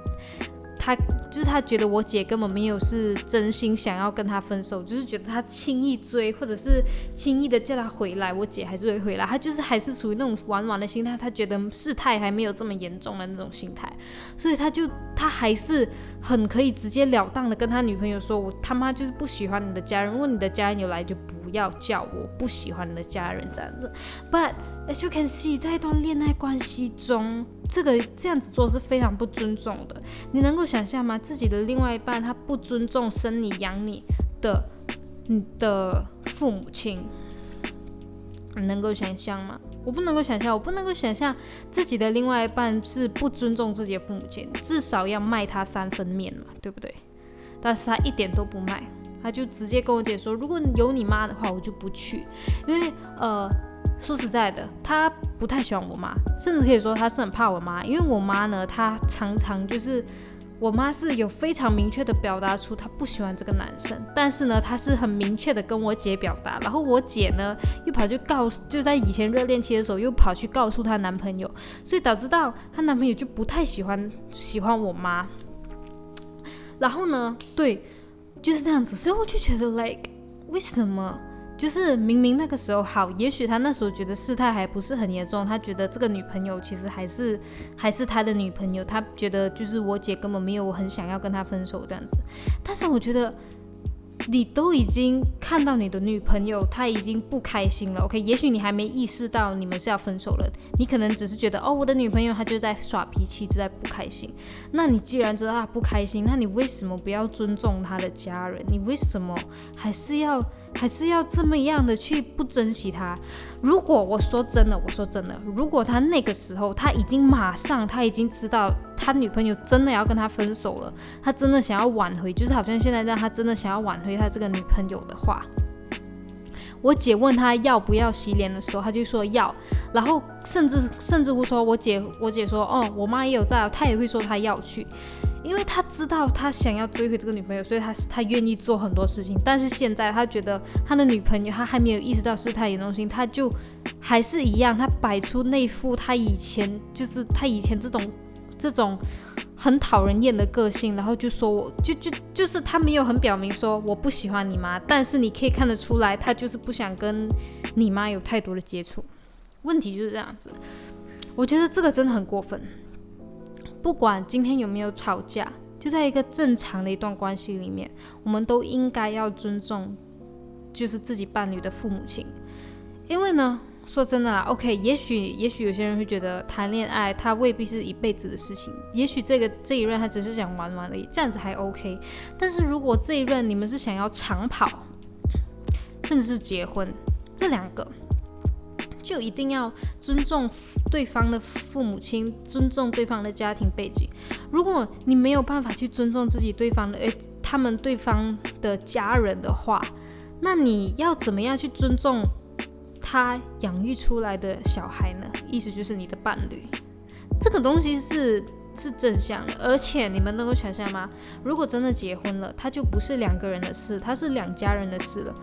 他就是他觉得我姐根本没有是真心想要跟他分手，就是觉得他轻易追或者是轻易的叫他回来，我姐还是会回来。他就是还是处于那种玩玩的心态，他觉得事态还没有这么严重的那种心态，所以他就他还是很可以直截了当的跟他女朋友说：“我他妈就是不喜欢你的家人，如果你的家人有来就不要叫我不喜欢你的家人这样子。” But as you can see，在一段恋爱关系中。这个这样子做是非常不尊重的。你能够想象吗？自己的另外一半他不尊重生你养你的你的父母亲，你能够想象吗？我不能够想象，我不能够想象自己的另外一半是不尊重自己的父母亲，至少要卖他三分面嘛，对不对？但是他一点都不卖，他就直接跟我姐说，如果有你妈的话，我就不去，因为呃。说实在的，他不太喜欢我妈，甚至可以说他是很怕我妈，因为我妈呢，她常常就是我妈是有非常明确的表达出她不喜欢这个男生，但是呢，她是很明确的跟我姐表达，然后我姐呢又跑去告诉，就在以前热恋期的时候又跑去告诉她男朋友，所以导致到她男朋友就不太喜欢喜欢我妈，然后呢，对，就是这样子，所以我就觉得，like 为什么？就是明明那个时候好，也许他那时候觉得事态还不是很严重，他觉得这个女朋友其实还是还是他的女朋友，他觉得就是我姐根本没有很想要跟他分手这样子。但是我觉得你都已经看到你的女朋友，她已经不开心了。OK，也许你还没意识到你们是要分手了，你可能只是觉得哦，我的女朋友她就在耍脾气，就在不开心。那你既然知道她不开心，那你为什么不要尊重她的家人？你为什么还是要？还是要这么样的去不珍惜他。如果我说真的，我说真的，如果他那个时候他已经马上他已经知道他女朋友真的要跟他分手了，他真的想要挽回，就是好像现在让他真的想要挽回他这个女朋友的话，我姐问他要不要洗脸的时候，他就说要，然后甚至甚至乎说我姐我姐说哦，我妈也有在，她也会说她要去。因为他知道他想要追回这个女朋友，所以他是他愿意做很多事情。但是现在他觉得他的女朋友，他还没有意识到事态严重性，他就还是一样，他摆出那副他以前就是他以前这种这种很讨人厌的个性，然后就说我就就就是他没有很表明说我不喜欢你妈，但是你可以看得出来，他就是不想跟你妈有太多的接触。问题就是这样子，我觉得这个真的很过分。不管今天有没有吵架，就在一个正常的一段关系里面，我们都应该要尊重，就是自己伴侣的父母亲。因为呢，说真的啦，OK，也许也许有些人会觉得谈恋爱它未必是一辈子的事情，也许这个这一任他只是想玩玩而已，这样子还 OK。但是如果这一任你们是想要长跑，甚至是结婚，这两个。就一定要尊重对方的父母亲，尊重对方的家庭背景。如果你没有办法去尊重自己对方的诶，他们对方的家人的话，那你要怎么样去尊重他养育出来的小孩呢？意思就是你的伴侣，这个东西是是正向的。而且你们能够想象吗？如果真的结婚了，他就不是两个人的事，他是两家人的事了。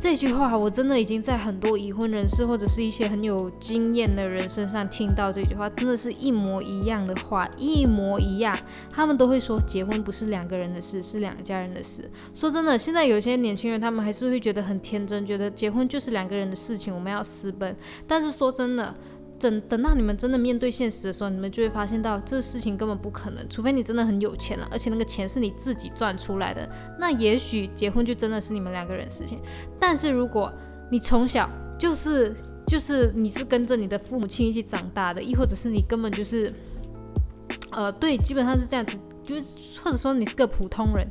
这句话我真的已经在很多已婚人士或者是一些很有经验的人身上听到这句话，真的是一模一样的话，一模一样。他们都会说结婚不是两个人的事，是两家人的事。说真的，现在有些年轻人他们还是会觉得很天真，觉得结婚就是两个人的事情，我们要私奔。但是说真的。等等到你们真的面对现实的时候，你们就会发现到这个事情根本不可能，除非你真的很有钱了，而且那个钱是你自己赚出来的，那也许结婚就真的是你们两个人的事情。但是如果你从小就是就是你是跟着你的父母亲一起长大的，亦或者是你根本就是，呃，对，基本上是这样子，就是或者说你是个普通人，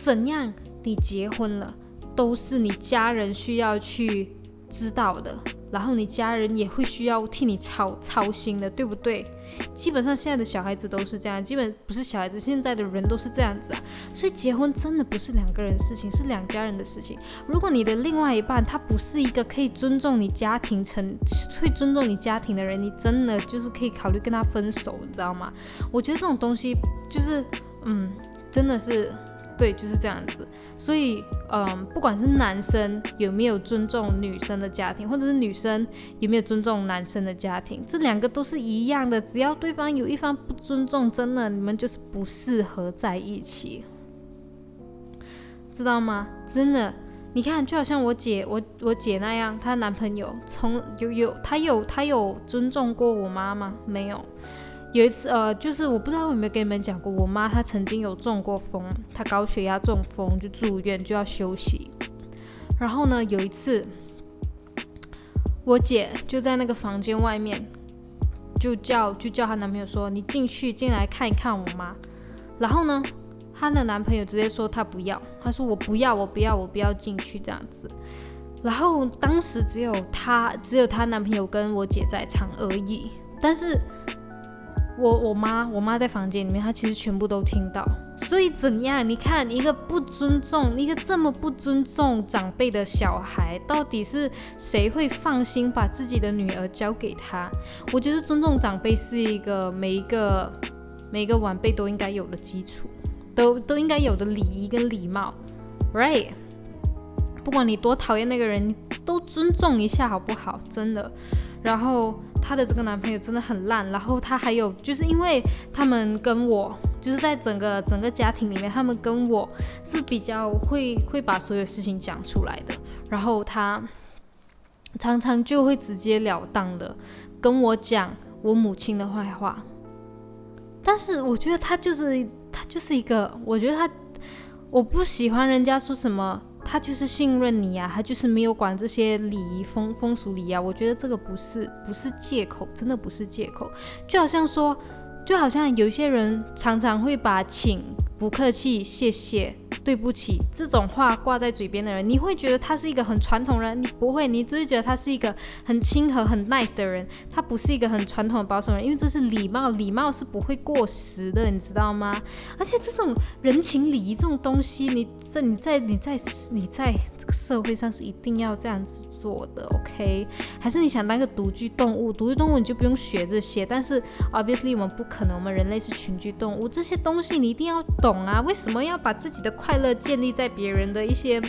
怎样你结婚了都是你家人需要去知道的。然后你家人也会需要替你操操心的，对不对？基本上现在的小孩子都是这样，基本不是小孩子，现在的人都是这样子啊。所以结婚真的不是两个人事情，是两家人的事情。如果你的另外一半他不是一个可以尊重你家庭、成会尊重你家庭的人，你真的就是可以考虑跟他分手，你知道吗？我觉得这种东西就是，嗯，真的是对，就是这样子。所以，嗯，不管是男生有没有尊重女生的家庭，或者是女生有没有尊重男生的家庭，这两个都是一样的。只要对方有一方不尊重，真的你们就是不适合在一起，知道吗？真的，你看，就好像我姐，我我姐那样，她男朋友从有有她有她有尊重过我妈吗？没有。有一次，呃，就是我不知道有没有跟你们讲过，我妈她曾经有中过风，她高血压中风就住院就要休息。然后呢，有一次，我姐就在那个房间外面，就叫就叫她男朋友说：“你进去进来看一看我妈。”然后呢，她的男朋友直接说他不要，他说我不要，我不要，我不要进去这样子。然后当时只有她，只有她男朋友跟我姐在场而已，但是。我我妈我妈在房间里面，她其实全部都听到。所以怎样？你看一个不尊重，一个这么不尊重长辈的小孩，到底是谁会放心把自己的女儿交给他？我觉得尊重长辈是一个每一个每一个晚辈都应该有的基础，都都应该有的礼仪跟礼貌，right？不管你多讨厌那个人，都尊重一下好不好？真的。然后。她的这个男朋友真的很烂，然后她还有就是因为他们跟我就是在整个整个家庭里面，他们跟我是比较会会把所有事情讲出来的，然后他常常就会直截了当的跟我讲我母亲的坏话，但是我觉得他就是他就是一个，我觉得他我不喜欢人家说什么。他就是信任你呀，他就是没有管这些礼仪风风俗礼啊。我觉得这个不是不是借口，真的不是借口。就好像说，就好像有些人常常会把请。不客气，谢谢，对不起，这种话挂在嘴边的人，你会觉得他是一个很传统人，你不会，你只会觉得他是一个很亲和、很 nice 的人，他不是一个很传统的保守人，因为这是礼貌，礼貌是不会过时的，你知道吗？而且这种人情礼仪这种东西，你在你在你在你在这个社会上是一定要这样子。做的 OK，还是你想当个独居动物？独居动物你就不用学这些。但是 obviously 我们不可能，我们人类是群居动物，这些东西你一定要懂啊！为什么要把自己的快乐建立在别人的一些，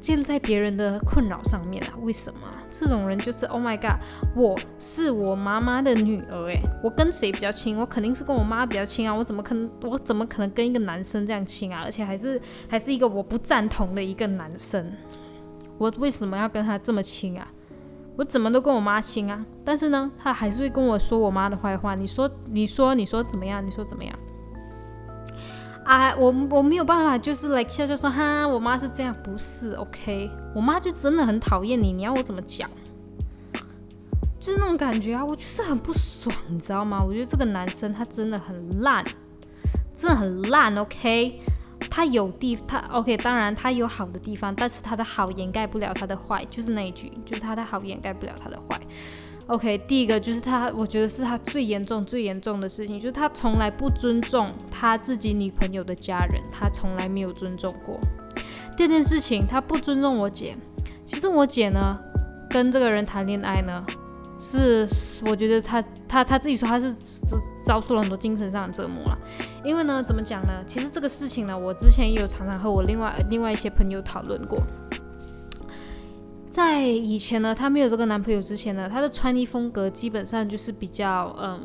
建立在别人的困扰上面啊？为什么？这种人就是 Oh my God，我是我妈妈的女儿诶，我跟谁比较亲？我肯定是跟我妈比较亲啊！我怎么可能？我怎么可能跟一个男生这样亲啊？而且还是还是一个我不赞同的一个男生。我为什么要跟他这么亲啊？我怎么都跟我妈亲啊？但是呢，他还是会跟我说我妈的坏话。你说，你说，你说怎么样？你说怎么样？啊，我我没有办法，就是来笑笑说哈，我妈是这样，不是 OK？我妈就真的很讨厌你，你要我怎么讲？就是那种感觉啊，我就是很不爽，你知道吗？我觉得这个男生他真的很烂，真的很烂，OK？他有地，他 OK，当然他有好的地方，但是他的好掩盖不了他的坏，就是那一句，就是他的好掩盖不了他的坏。OK，第一个就是他，我觉得是他最严重、最严重的事情，就是他从来不尊重他自己女朋友的家人，他从来没有尊重过。第二件事情，他不尊重我姐。其实我姐呢，跟这个人谈恋爱呢。是，我觉得他他他自己说他是遭受了很多精神上的折磨了，因为呢，怎么讲呢？其实这个事情呢，我之前也有常常和我另外另外一些朋友讨论过。在以前呢，她没有这个男朋友之前呢，她的穿衣风格基本上就是比较嗯，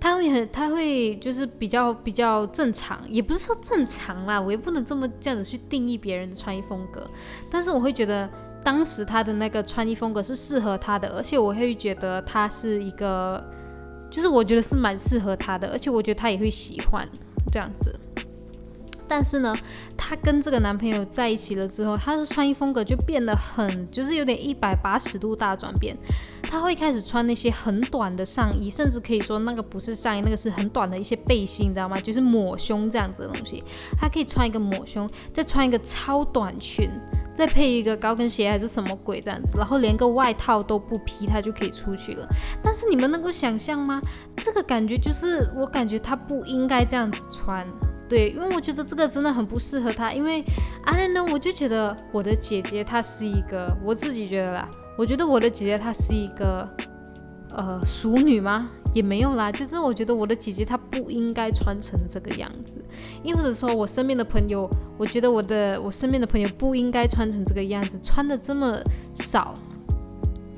她会很她会就是比较比较正常，也不是说正常啦，我也不能这么这样子去定义别人的穿衣风格，但是我会觉得。当时他的那个穿衣风格是适合他的，而且我会觉得他是一个，就是我觉得是蛮适合他的，而且我觉得他也会喜欢这样子。但是呢，她跟这个男朋友在一起了之后，她的穿衣风格就变得很，就是有点一百八十度大转变。她会开始穿那些很短的上衣，甚至可以说那个不是上衣，那个是很短的一些背心，你知道吗？就是抹胸这样子的东西。她可以穿一个抹胸，再穿一个超短裙。再配一个高跟鞋还是什么鬼这样子，然后连个外套都不披，她就可以出去了。但是你们能够想象吗？这个感觉就是我感觉她不应该这样子穿，对，因为我觉得这个真的很不适合他。因为 I don't know，我就觉得我的姐姐她是一个，我自己觉得啦，我觉得我的姐姐她是一个呃淑女吗？也没有啦，就是我觉得我的姐姐她不应该穿成这个样子，又或者说我身边的朋友，我觉得我的我身边的朋友不应该穿成这个样子，穿的这么少。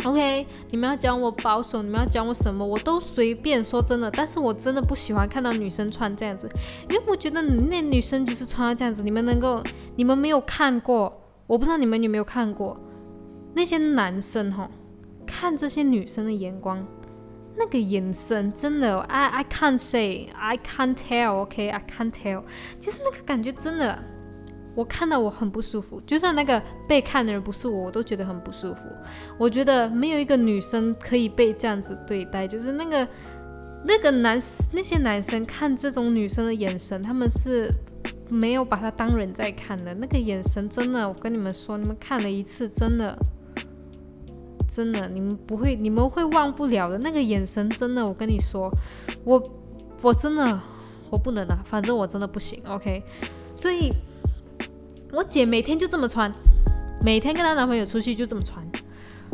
OK，你们要讲我保守，你们要讲我什么，我都随便。说真的，但是我真的不喜欢看到女生穿这样子，因为我觉得那女生就是穿这样子，你们能够，你们没有看过，我不知道你们有没有看过那些男生哈，看这些女生的眼光，那个眼神真的，I I can't say，I can't tell，OK，I can't tell，就是那个感觉真的。我看到我很不舒服，就算那个被看的人不是我，我都觉得很不舒服。我觉得没有一个女生可以被这样子对待，就是那个那个男那些男生看这种女生的眼神，他们是没有把她当人在看的。那个眼神真的，我跟你们说，你们看了一次，真的真的，你们不会，你们会忘不了的。那个眼神真的，我跟你说，我我真的我不能啊，反正我真的不行。OK，所以。我姐每天就这么穿，每天跟她男朋友出去就这么穿。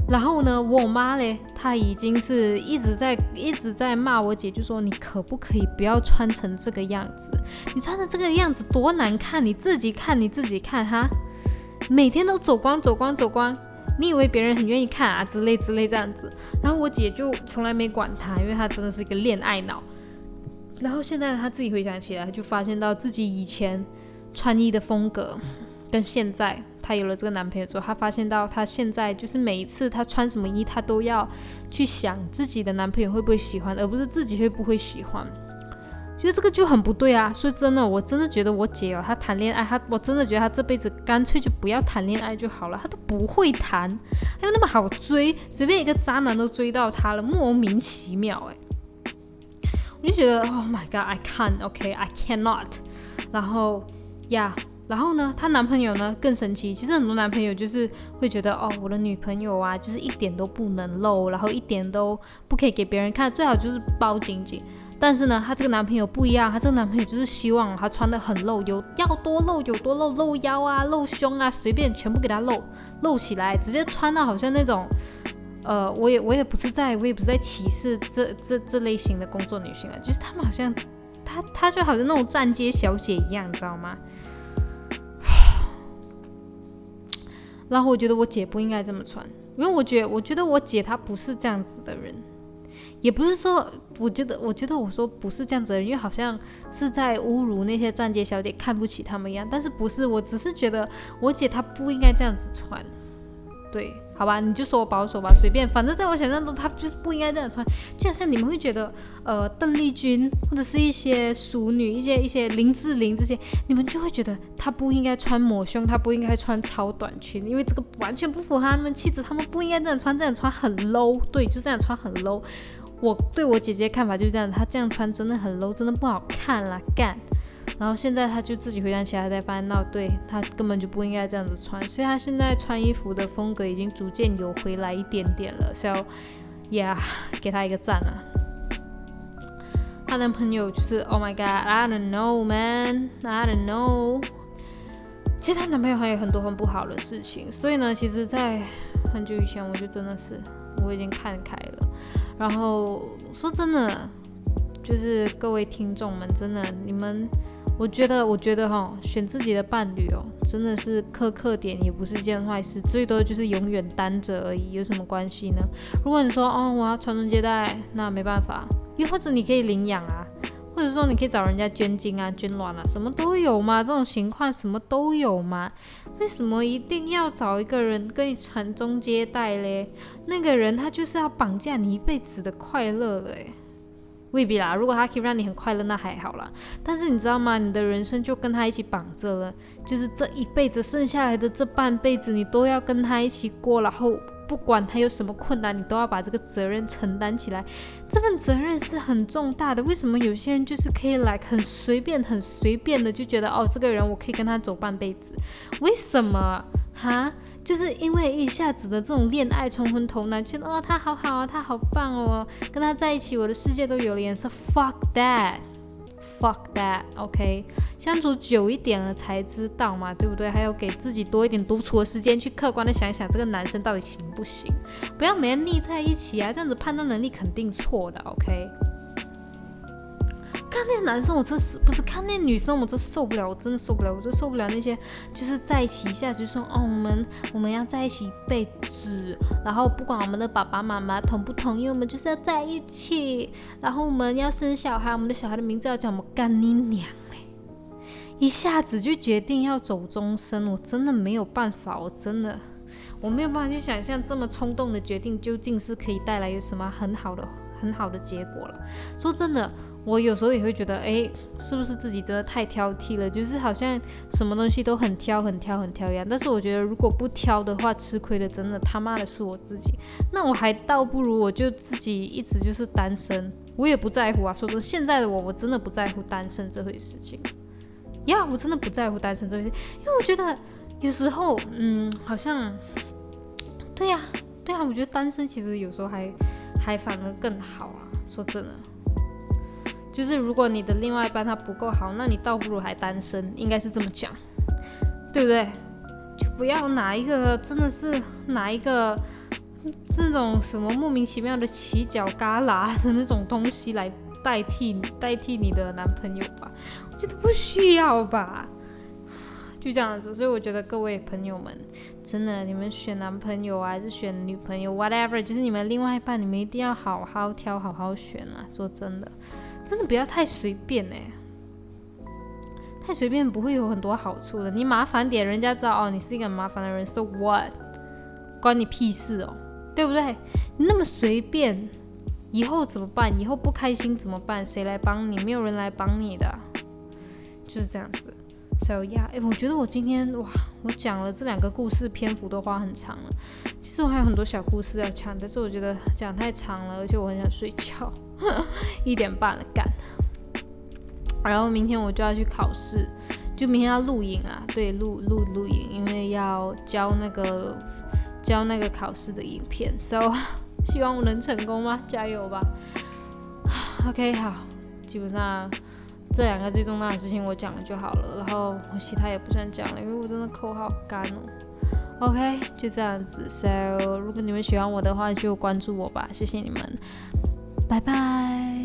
然后呢，我妈嘞，她已经是一直在一直在骂我姐，就说你可不可以不要穿成这个样子？你穿成这个样子多难看，你自己看你自己看哈。每天都走光走光走光，你以为别人很愿意看啊？之类之类这样子。然后我姐就从来没管她，因为她真的是一个恋爱脑。然后现在她自己回想起来，就发现到自己以前穿衣的风格。跟现在她有了这个男朋友之后，她发现到她现在就是每一次她穿什么衣，她都要去想自己的男朋友会不会喜欢，而不是自己会不会喜欢。觉得这个就很不对啊！所以真的，我真的觉得我姐哦，她谈恋爱，她我真的觉得她这辈子干脆就不要谈恋爱就好了。她都不会谈，还有那么好追，随便一个渣男都追到她了，莫名其妙哎！我就觉得，Oh my God，I can't，OK，I cannot。然后呀。然后呢，她男朋友呢更神奇。其实很多男朋友就是会觉得，哦，我的女朋友啊，就是一点都不能露，然后一点都不可以给别人看，最好就是包紧紧。但是呢，她这个男朋友不一样，她这个男朋友就是希望她穿的很露，有要多露有多露，露腰啊，露胸啊，随便全部给她露露起来，直接穿到好像那种，呃，我也我也不是在，我也不是在歧视这这这类型的工作女性啊，就是他们好像，她她就好像那种站街小姐一样，你知道吗？然后我觉得我姐不应该这么穿，因为我觉得，我觉得我姐她不是这样子的人，也不是说，我觉得，我觉得我说不是这样子的人，因为好像是在侮辱那些站街小姐，看不起他们一样。但是不是，我只是觉得我姐她不应该这样子穿，对。好吧，你就说我保守吧，随便，反正在我想象中，他就是不应该这样穿。就好像你们会觉得，呃，邓丽君或者是一些淑女，一些一些林志玲这些，你们就会觉得她不应该穿抹胸，她不应该穿超短裙，因为这个完全不符合她们气质，她们不应该这样穿，这样穿很 low。对，就这样穿很 low。我对我姐姐看法就是这样，她这样穿真的很 low，真的不好看啦，干。然后现在他就自己回想起来，才发现到，对他根本就不应该这样子穿，所以他现在穿衣服的风格已经逐渐有回来一点点了。So yeah，给他一个赞啊！她男朋友就是 Oh my God，I don't know man，I don't know。其实她男朋友还有很多很不好的事情，所以呢，其实，在很久以前我就真的是我已经看开了。然后说真的，就是各位听众们，真的你们。我觉得，我觉得哈，选自己的伴侣哦，真的是苛刻点也不是件坏事，最多就是永远单着而已，有什么关系呢？如果你说哦，我要传宗接代，那没办法，又或者你可以领养啊，或者说你可以找人家捐精啊、捐卵啊，什么都有嘛，这种情况什么都有嘛，为什么一定要找一个人跟你传宗接代嘞？那个人他就是要绑架你一辈子的快乐嘞。未必啦，如果他可以让你很快乐，那还好啦。但是你知道吗？你的人生就跟他一起绑着了，就是这一辈子剩下来的这半辈子，你都要跟他一起过。然后不管他有什么困难，你都要把这个责任承担起来。这份责任是很重大的。为什么有些人就是可以来很随便、很随便的就觉得哦，这个人我可以跟他走半辈子？为什么？哈？就是因为一下子的这种恋爱冲昏头脑，觉得哦他好好啊，他好棒哦，跟他在一起我的世界都有了颜色。Fuck that，fuck that，OK，相处久一点了才知道嘛，对不对？还有给自己多一点独处的时间，去客观的想一想这个男生到底行不行，不要每天腻在一起啊，这样子判断能力肯定错的，OK。看那男生，我真是不是看那女生，我真受不了，我真的受不了，我真受不了那些就是在一起一下子就说哦，我们我们要在一起一辈子，然后不管我们的爸爸妈妈同不同意，我们就是要在一起，然后我们要生小孩，我们的小孩的名字要叫我们干你娘嘞，一下子就决定要走终身，我真的没有办法，我真的。我没有办法去想象这么冲动的决定究竟是可以带来有什么很好的、很好的结果了。说真的，我有时候也会觉得，哎，是不是自己真的太挑剔了？就是好像什么东西都很挑、很挑、很挑一样。但是我觉得，如果不挑的话，吃亏的真的他妈的是我自己。那我还倒不如我就自己一直就是单身，我也不在乎啊。说真的，现在的我，我真的不在乎单身这回事情。呀，我真的不在乎单身这回事，因为我觉得有时候，嗯，好像。对呀，对啊，我觉得单身其实有时候还还反而更好啊。说真的，就是如果你的另外一半他不够好，那你倒不如还单身，应该是这么讲，对不对？就不要拿一个真的是拿一个这种什么莫名其妙的犄角旮旯的那种东西来代替代替你的男朋友吧，我觉得不需要吧。就这样子，所以我觉得各位朋友们，真的，你们选男朋友啊，还是选女朋友，whatever，就是你们另外一半，你们一定要好好挑，好好选啊！说真的，真的不要太随便哎，太随便不会有很多好处的。你麻烦点，人家知道哦，你是一个麻烦的人，so what，关你屁事哦，对不对？你那么随便，以后怎么办？以后不开心怎么办？谁来帮你？没有人来帮你的，就是这样子。So yeah，哎，我觉得我今天哇，我讲了这两个故事，篇幅都花很长了。其实我还有很多小故事要讲，但是我觉得讲太长了，而且我很想睡觉，(laughs) 一点半了干。然后明天我就要去考试，就明天要录影啊，对，录录录影，因为要交那个交那个考试的影片。So (laughs) 希望我能成功吗？加油吧。(sighs) OK，好，基本上。这两个最重大的事情我讲了就好了，然后我其他也不想讲了，因为我真的口好干哦。OK，就这样子。So，如果你们喜欢我的话，就关注我吧，谢谢你们，拜拜。